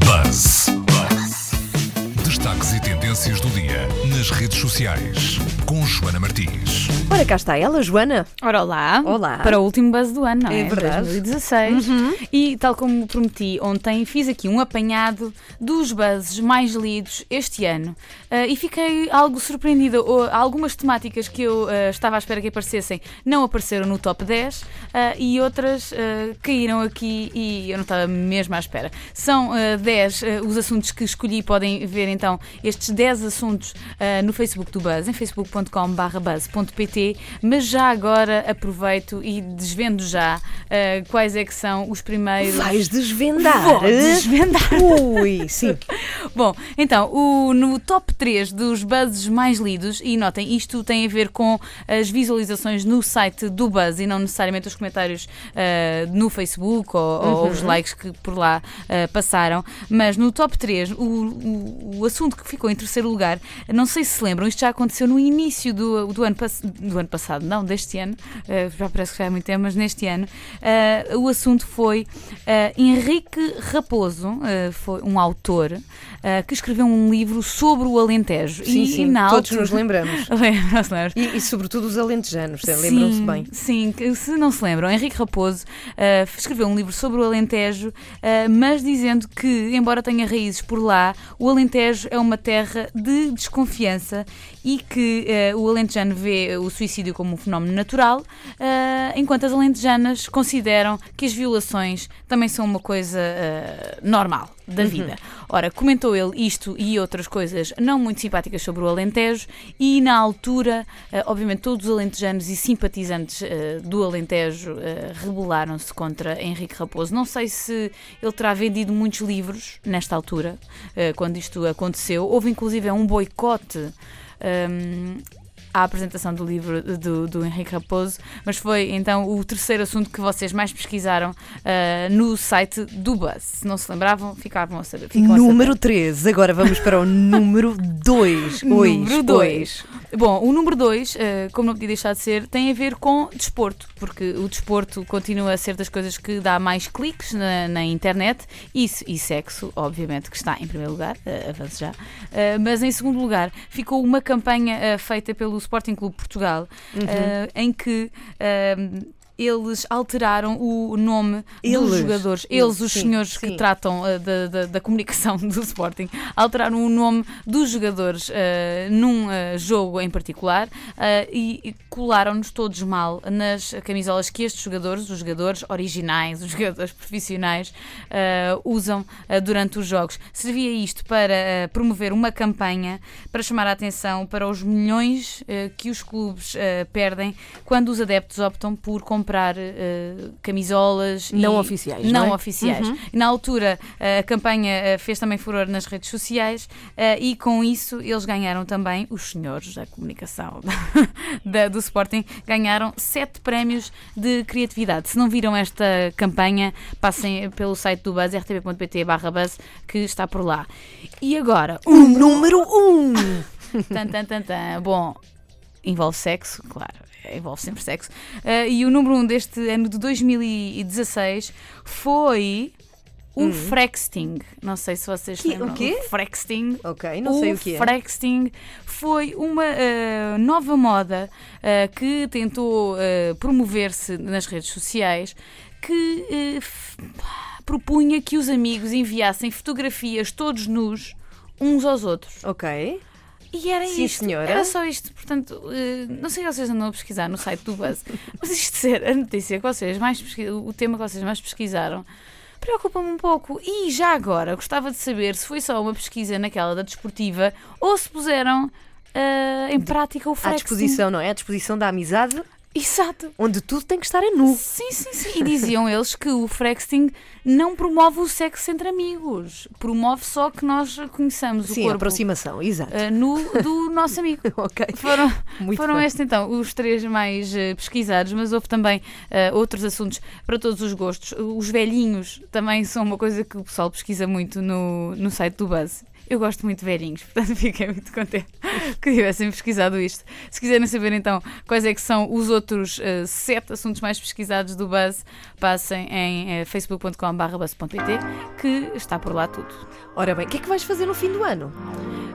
Buzz. Destaques e tendências do dia nas redes sociais com Joana Martins. Ora, cá está ela, Joana. Ora, olá. Olá. Para o último buzz do ano, não é? É verdade. 2016. E, tal como prometi ontem, fiz aqui um apanhado dos buzzes mais lidos este ano. Ah, e fiquei algo surpreendida. O- Algumas temáticas que eu ah, estava à espera que aparecessem não apareceram no top 10 ah, e outras caíram aqui e eu não estava mesmo à espera. São ah, 10 ah, os assuntos que escolhi. Podem ver então estes 10 assuntos ah, no Facebook do Buzz, em facebook.com/buzz.pt. Mas já agora aproveito e desvendo já ah, quais é que são os primeiros. Vais desvendar. Vou desvendar. Ui, sim. Bom, então, o- no top 3 dos buzzes mais lidos, e notem, isto tem a ver com as visualizações no site do Buzz e não necessariamente os comentários ah, no Facebook ou, ou os likes que por lá ah, passaram, mas no top 3, o, o- o assunto que ficou em terceiro lugar, não sei se se lembram, isto já aconteceu no início do, do, ano, do ano passado, não, deste ano, ah, já parece que já é muito tempo, mas neste ano, o assunto foi Henrique Raposo, foi um autor ah, que escreveu um livro sobre o Alentejo. Sim, e, sim. e Todos altura- nos lembramos. Lembram-se, lembram-se? E, e sobretudo os alentejanos, lembram-se Sim, bem. Sim, se não se lembram, Henrique Raposo ah, escreveu um livro sobre o Alentejo, ah, mas dizendo que, embora tenha raízes por lá, o Alentejo é uma terra de desconfiança e que o alentejano vê o suicídio como um fenómeno natural, enquanto as alentejanas consideram que as violações também são uma coisa ah, normal da vida. Ora, comentou ele isto e outras coisas não muito simpáticas sobre o Alentejo e na altura, eh, obviamente, todos os alentejanos e simpatizantes eh, do Alentejo rebelaram-se contra Henrique Raposo. Não sei se ele terá vendido muitos livros nesta altura, quando isto aconteceu. Houve inclusive um boicote. ehm, à apresentação do livro do, do Henrique Raposo, mas foi então o terceiro assunto que vocês mais pesquisaram eh, no site do Buzz. Se não se lembravam, ficavam a saber. ficam a saber. Número 13. Agora vamos para o número 2. Número 2. Bom, o número 2, como não podia deixar de ser, tem a ver com desporto, porque o desporto continua a ser das coisas que dá mais cliques na, na internet isso, e sexo, obviamente, que está em primeiro lugar, uh, avanço já. Uh, mas em segundo lugar, ficou uma campanha uh, feita pelo Sporting Clube Portugal, uh, em que. uh, eles alteraram o nome Eles? dos jogadores. Eles, os Sim, senhores que sim. tratam uh, da, da- da comunicação do Sporting, alteraram o nome dos jogadores uh, num uh, jogo em particular e, e colaram-nos todos mal nas camisolas que estes jogadores, os jogadores originais, os jogadores profissionais, usam durante os jogos. Servia isto para promover uma campanha para chamar a atenção para os milhões que os clubes perdem quando os adeptos optam por comprar uh, camisolas Não e- oficiais, não, não é? oficiais. Uhum. Na altura, eh, a campanha eh, fez também furor nas redes sociais e com isso eles ganharam também, os senhores da comunicação da- do Sporting, ganharam sete prémios de criatividade. Se não viram esta campanha, passem pelo site do Buzz, rtp.pt barra Buzz, que está por lá. E agora, O número 1. Tan, tan, tan, tan. Bom, envolve sexo, claro, envolve sempre sexo. Ah, e o número 1 um deste ano de 2016 foi o Frexting. Não sei se vocês Que- lembram. o quê? Frexting. Ok, não sei o que é. Frexting foi uma ah, nova moda ah, que tentou ah, promover-se nas redes sociais que propunha que os amigos enviassem fotografias todos nus uns aos outros. Ok. E era Sim, isto. senhora. Era só isto. Portanto, eh, não sei se vocês andam a pesquisar no site do Buzz, mas isto ser a notícia que vocês mais pesqui- o tema que vocês mais pesquisaram preocupa-me um pouco. E já agora, gostava de saber se foi só uma pesquisa naquela da desportiva ou se puseram eh, em prática o À flexing. disposição, não é? À disposição da amizade, Exato. onde tudo tem que estar a nu. Sim, sim, sim. E diziam eles que o Frexting não promove o sexo entre amigos. Promove só que nós conheçamos o Sim, a corpo aproximação, exato. eh, nu do nosso amigo. ok. Foram, Muito foram bem. estes então os três mais eh, pesquisados, mas houve também eh, outros assuntos para todos os gostos. Os velhinhos também são uma coisa que o pessoal pesquisa muito no, no site do Buzz. Eu gosto muito de velhinhos, portanto fiquei muito contente que tivessem pesquisado isto. Se quiserem saber então quais é que são os outros uh, sete assuntos mais pesquisados do Buzz, passem em uh, facebook.com.br que está por lá tudo. Ora bem, o que é que vais fazer no fim do ano?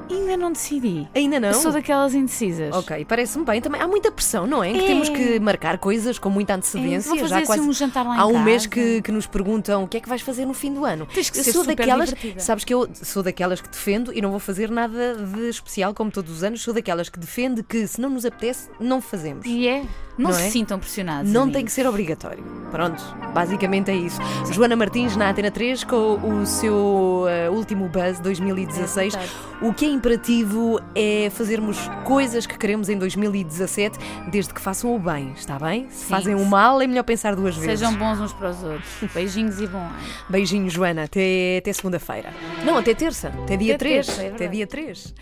Ainda não decidi. Ainda não? Sou daquelas indecisas. Ok, parece-me bem. Também há muita pressão, não é? Em que É. temos que marcar coisas com muita É, antecedência. fazer já assim quase um jantar lá em Há um casa. mês que, que nos perguntam o que é que vais fazer no fim do ano. Tens que eu ser sou daquelas, divertida. sabes que eu sou daquelas que defendo e não vou fazer nada de especial como todos os anos. Sou daquelas que defende que se não nos apetece, não fazemos. E é. Não, Não se é? sintam pressionados. Não amigos. tem que ser obrigatório. Pronto, basicamente é isso. Joana Martins na Antena 3 com o seu eh, último Buzz 2016. É o que é imperativo é fazermos coisas que queremos em 2017, desde que façam o bem, está bem? Se Sim. fazem o mal, é melhor pensar duas vezes. Sejam bons uns para os outros. Beijinhos e bom ano. Beijinho, Joana. Até, até segunda-feira. Não, até terça. Até dia Até 3. terça, é até dia 3.